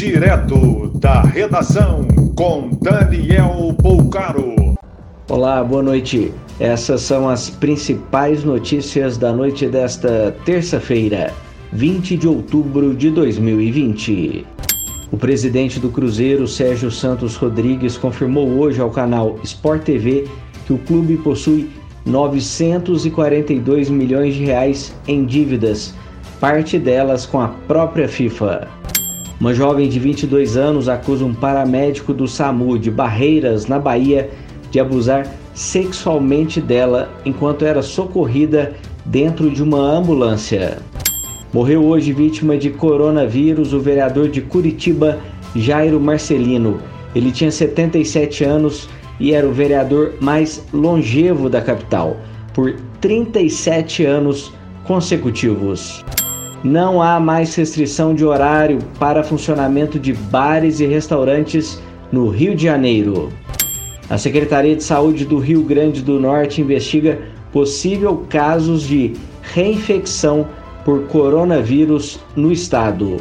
Direto da redação com Daniel Poucaro. Olá, boa noite. Essas são as principais notícias da noite desta terça-feira, 20 de outubro de 2020. O presidente do Cruzeiro, Sérgio Santos Rodrigues, confirmou hoje ao canal Sport TV que o clube possui 942 milhões de reais em dívidas, parte delas com a própria FIFA. Uma jovem de 22 anos acusa um paramédico do SAMU de Barreiras, na Bahia, de abusar sexualmente dela enquanto era socorrida dentro de uma ambulância. Morreu hoje vítima de coronavírus o vereador de Curitiba, Jairo Marcelino. Ele tinha 77 anos e era o vereador mais longevo da capital, por 37 anos consecutivos. Não há mais restrição de horário para funcionamento de bares e restaurantes no Rio de Janeiro. A Secretaria de Saúde do Rio Grande do Norte investiga possível casos de reinfecção por coronavírus no estado.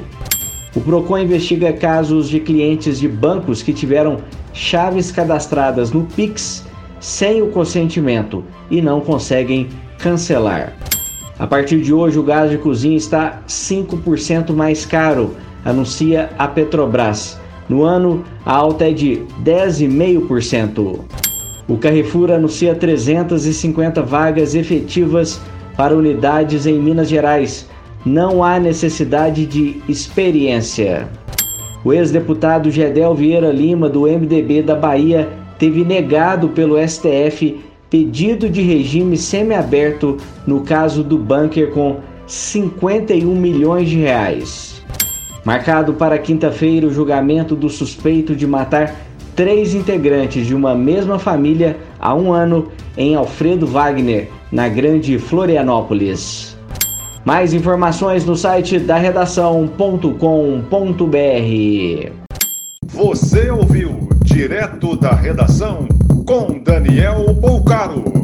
O Procon investiga casos de clientes de bancos que tiveram chaves cadastradas no Pix sem o consentimento e não conseguem cancelar. A partir de hoje, o gás de cozinha está 5% mais caro, anuncia a Petrobras. No ano, a alta é de 10,5%. O Carrefour anuncia 350 vagas efetivas para unidades em Minas Gerais. Não há necessidade de experiência. O ex-deputado Gedel Vieira Lima, do MDB da Bahia, teve negado pelo STF pedido de regime semiaberto no caso do bunker com 51 milhões de reais. Marcado para quinta-feira o julgamento do suspeito de matar três integrantes de uma mesma família há um ano em Alfredo Wagner, na Grande Florianópolis. Mais informações no site da redação.com.br. Direto da redação com Daniel Poucaro.